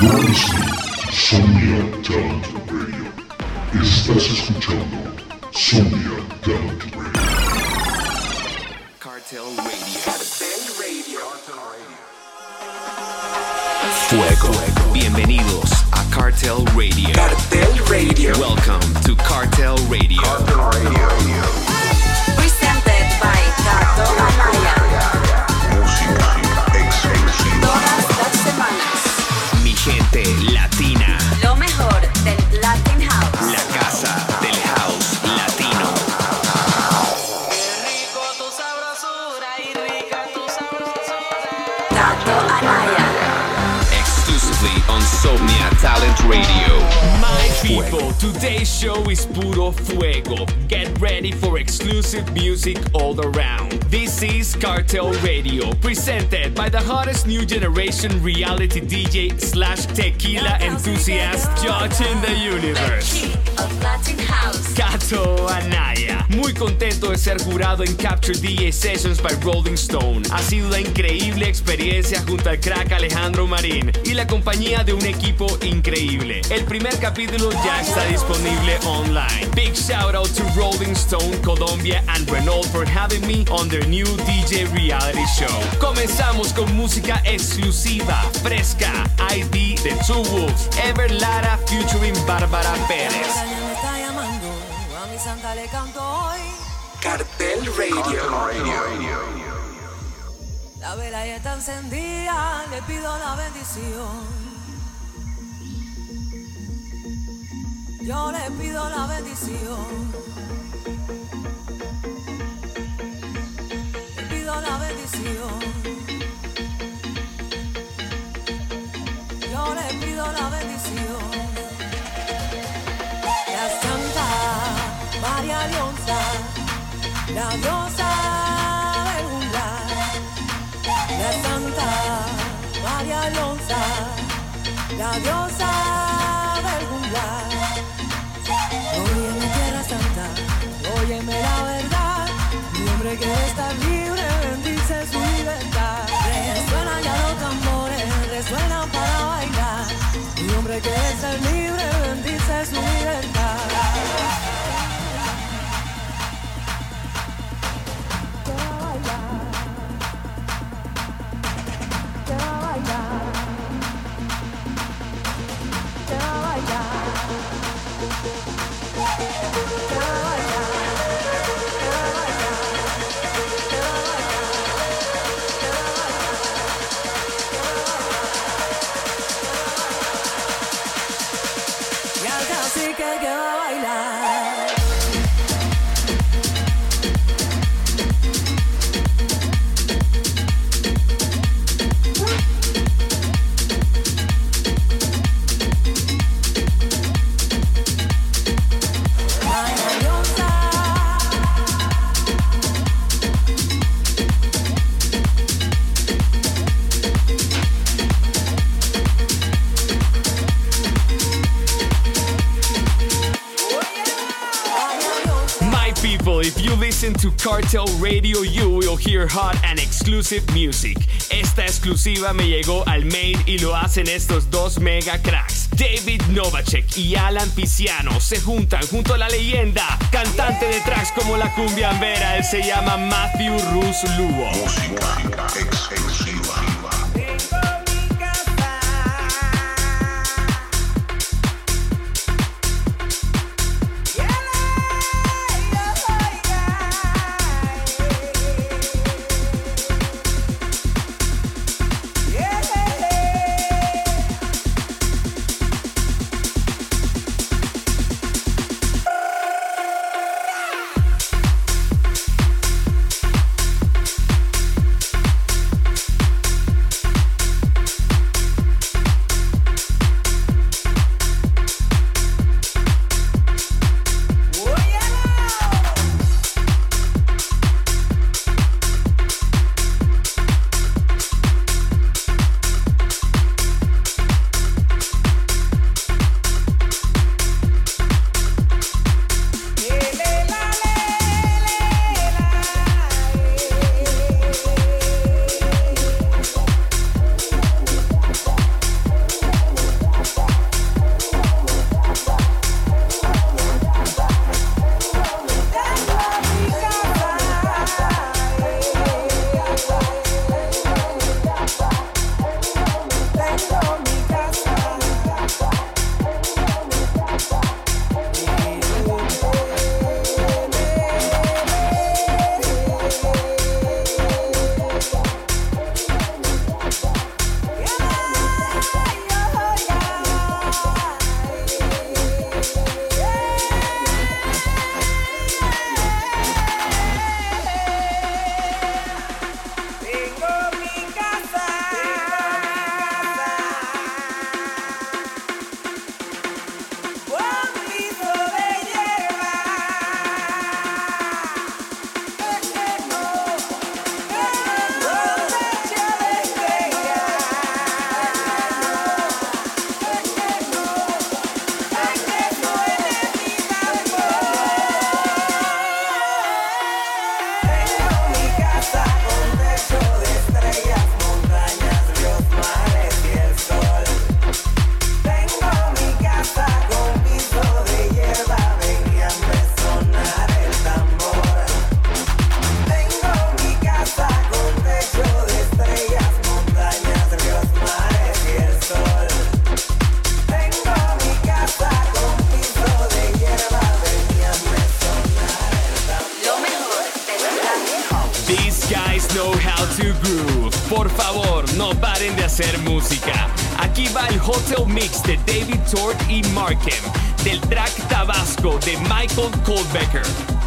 You're listening to Somnia Talent Radio. Estás escuchando Somnia Talent Radio. Cartel Radio. Fuego. Bienvenidos a Cartel Radio. Cartel Radio. Welcome to Cartel Radio. Presented by Gato Amaya. Todas Radio. My people, today's show is puro fuego. Get ready for exclusive music all around. This is Cartel Radio, presented by the hottest new generation reality DJ slash tequila enthusiast judge in the universe. King of Latin House. Kato Anaya. Muy contento de ser jurado en Capture DJ Sessions by Rolling Stone. Ha sido una increíble experiencia junto al crack Alejandro Marín y la compañía de un equipo increíble. El primer capítulo ya está disponible online. Big shout out to Rolling Stone Colombia and Renault for having me on their new DJ reality show. Comenzamos con música exclusiva, fresca, ID de Two Wolves, Ever Lara featuring Bárbara Pérez. Le canto hoy. Cartel Radio. La vela ya está encendida, le pido la bendición. Yo le pido la bendición. Le pido la bendición. La diosa del umbral. Óyeme tierra santa, óyeme la verdad. Mi hombre quiere estar libre, bendice su libertad. Resuenan ya los tambores, resuenan para bailar. Mi hombre quiere ser libre, down. Radio, you will hear hot and exclusive music. Esta exclusiva me llegó al mail y lo hacen estos dos mega cracks. David Novacek y Alan Pisciano se juntan junto a la leyenda, cantante de tracks como la cumbia ambera, él se llama Matthew Rus Por favor, no paren de hacer música. Aquí va el Hotel Mix de David Tort y Markham, del track Tabasco de Michael Kohlbecker.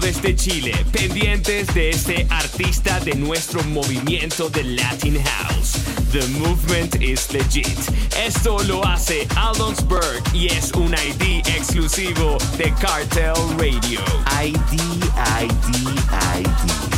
Desde Chile, pendientes de este artista de nuestro movimiento de Latin House. The movement is legit. Esto lo hace Aldonsberg y es un ID exclusivo de Cartel Radio. ID, ID, ID.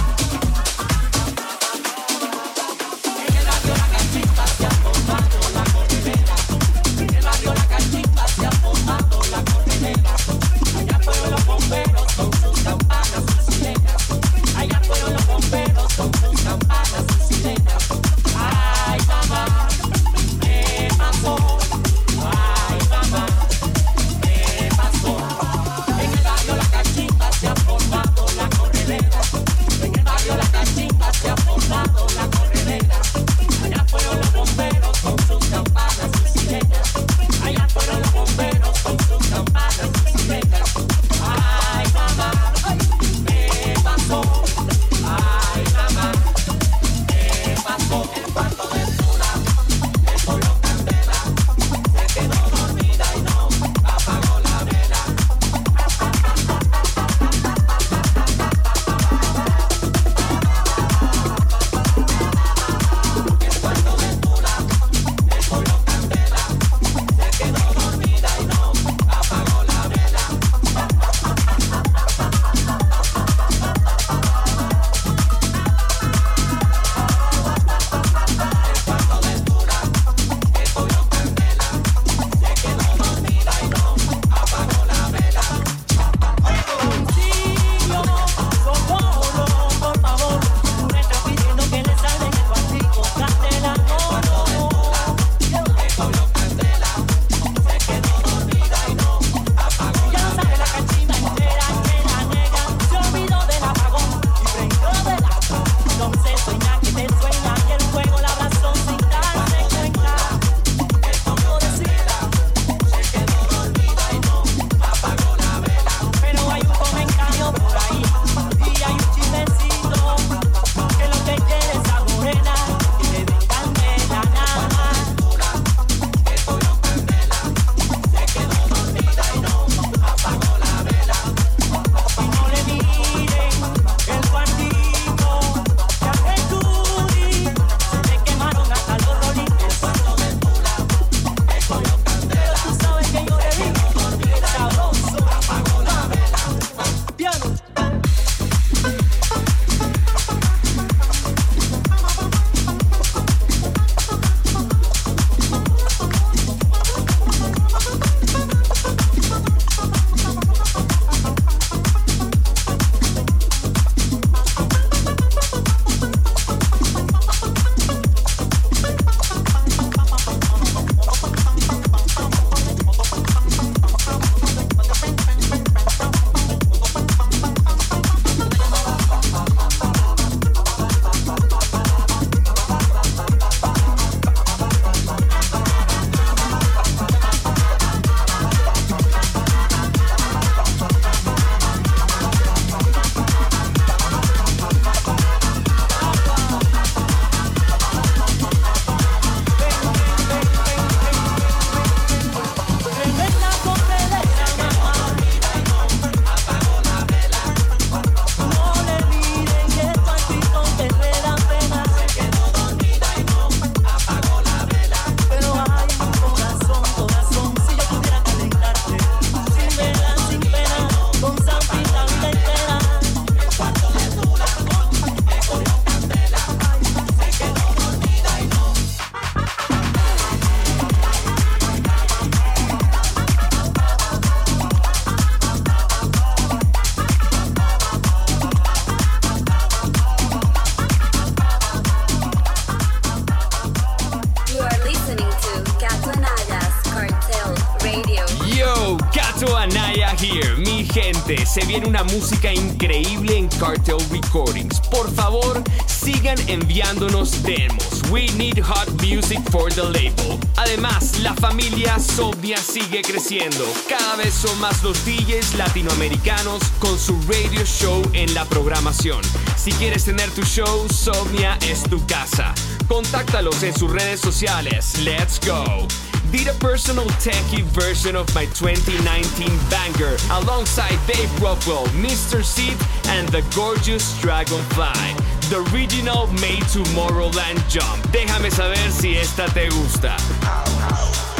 Here, mi gente. Se viene una música increíble en Cartel Recordings. Por favor, sigan enviándonos demos. We need hot music for the label. Además, la familia Sobnia sigue creciendo. Cada vez son más los DJs latinoamericanos con su radio show en la programación. Si quieres tener tu show, Sobnia es tu casa. Contáctalos en sus redes sociales. Let's go. Be the personal techie version of my 2019 banger alongside Dave Rockwell, Mr. Seed, and the gorgeous Dragonfly. The original made Tomorrowland Jump. Déjame saber si esta te gusta.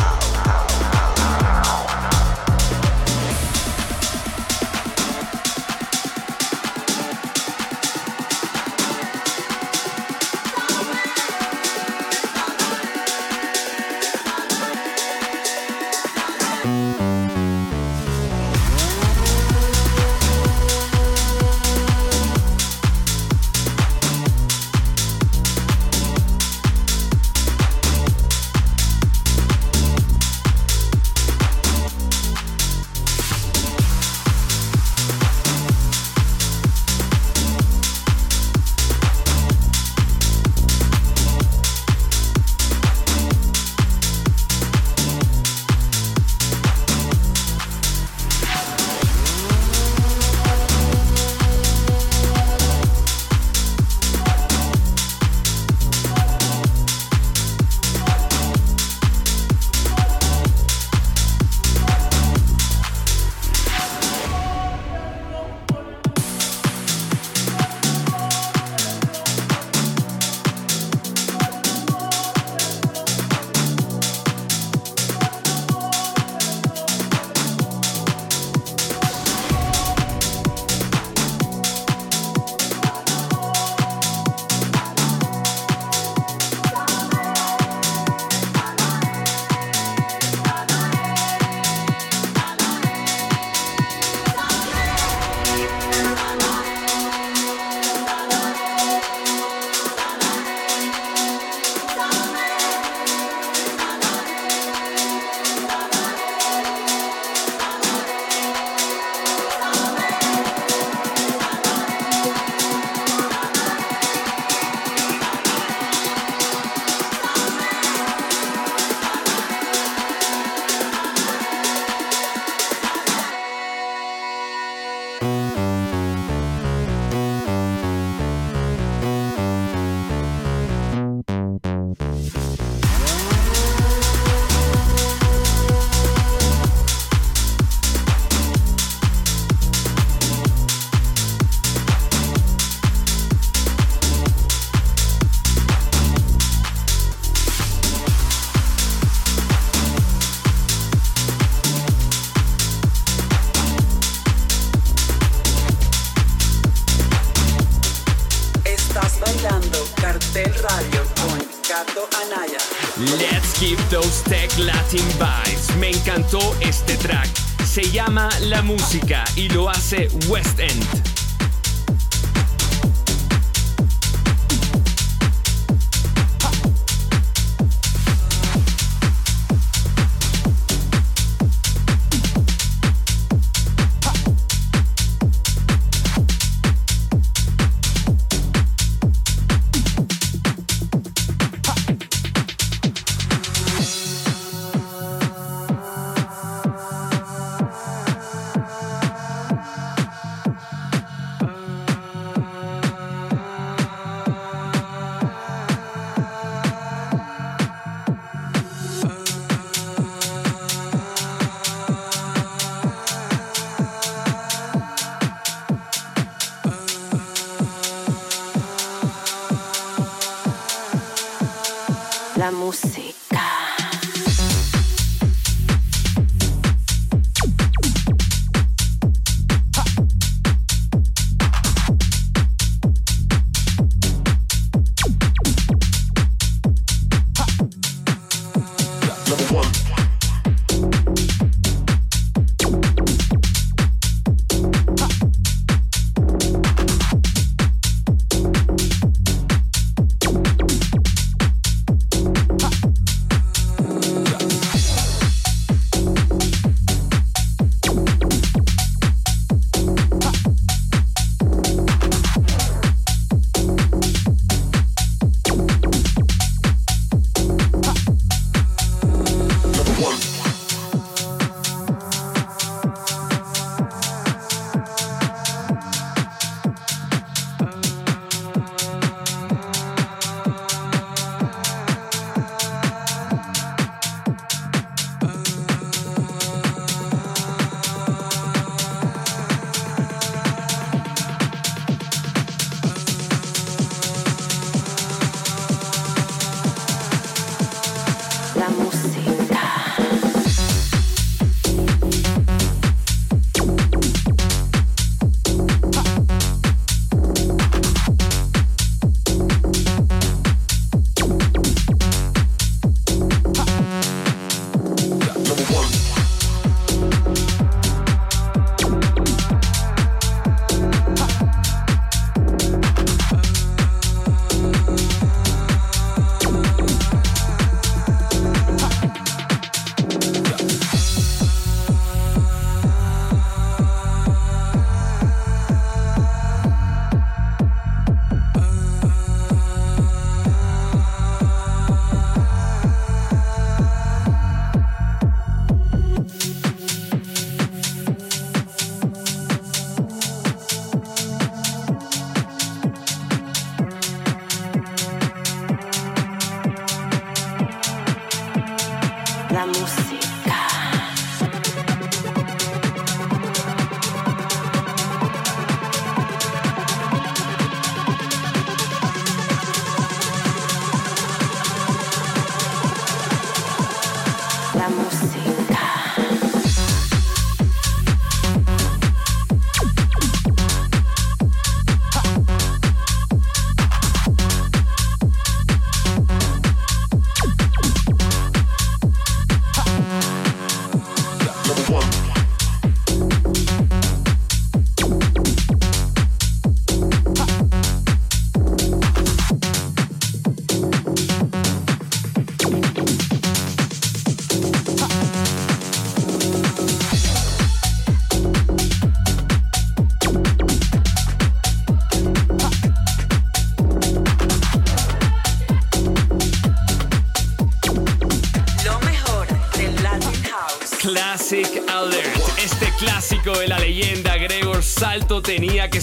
Música y lo hace West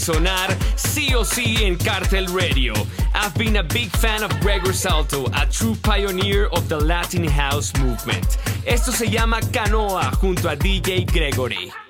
sonar sí o sí en Cartel Radio. I've been a big fan of Gregor Salto, a true pioneer of the Latin House movement. Esto se llama Canoa junto a DJ Gregory.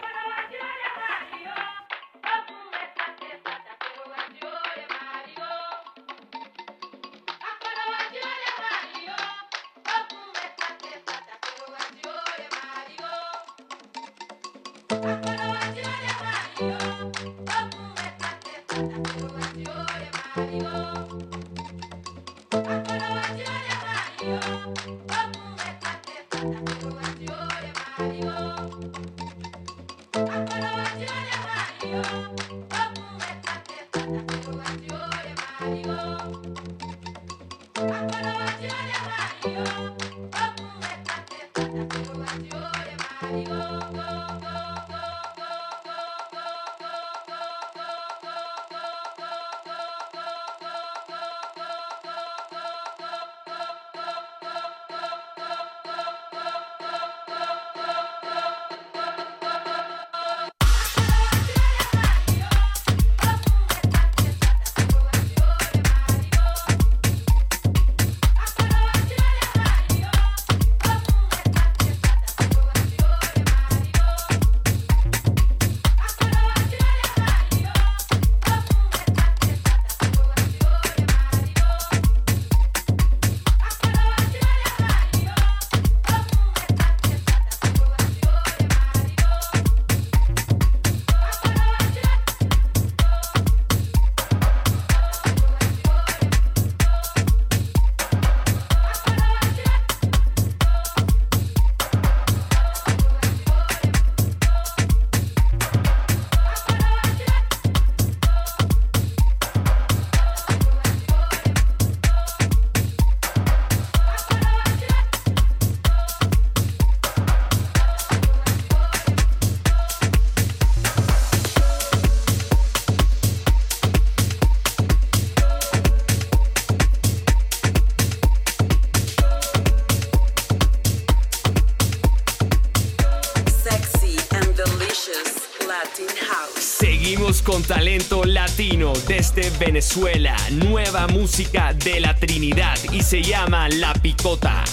Con talento latino desde Venezuela, nueva música de la Trinidad y se llama La Picota.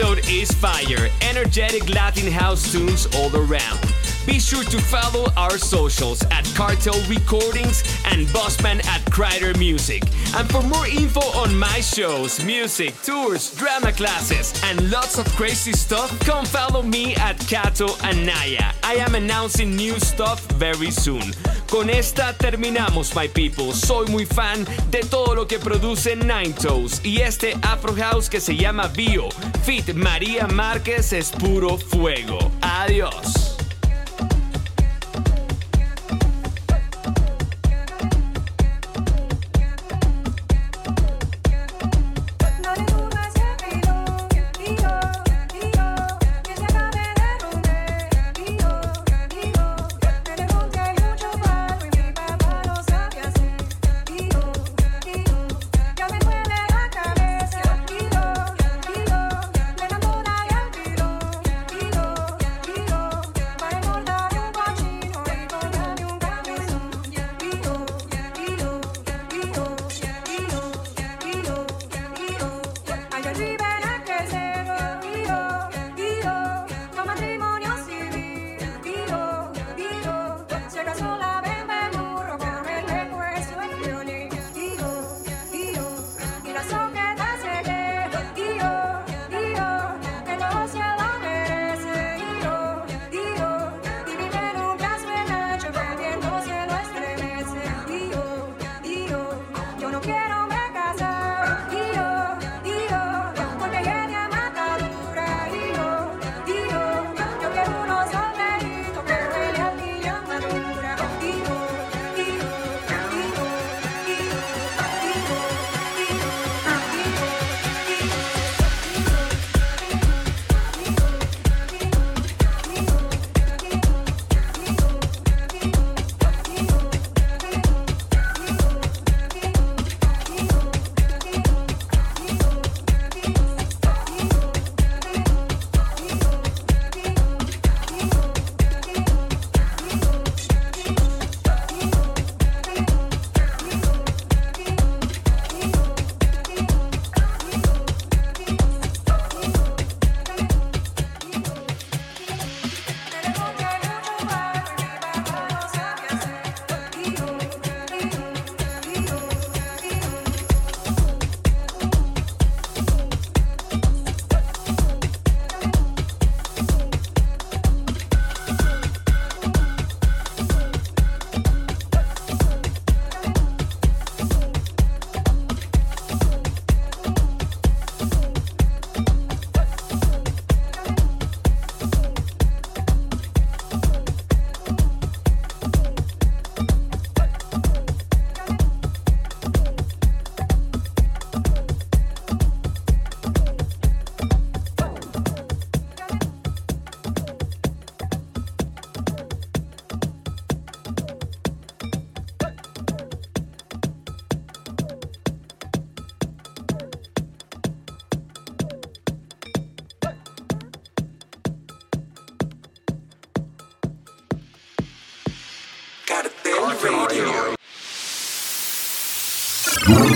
episode is fire. Energetic Latin house tunes all around. Be sure to follow our socials at Cartel Recordings and Bossman at Kreider Music. And for more info on my shows, music, tours, drama classes, and lots of crazy stuff, come follow me at Kato Anaya. I am announcing new stuff very soon. Con esta terminamos, my people. Soy muy fan de todo lo que produce Ninetos. Y este Afro House que se llama Bio. Fit María Márquez es puro fuego. Adiós.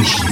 Energia.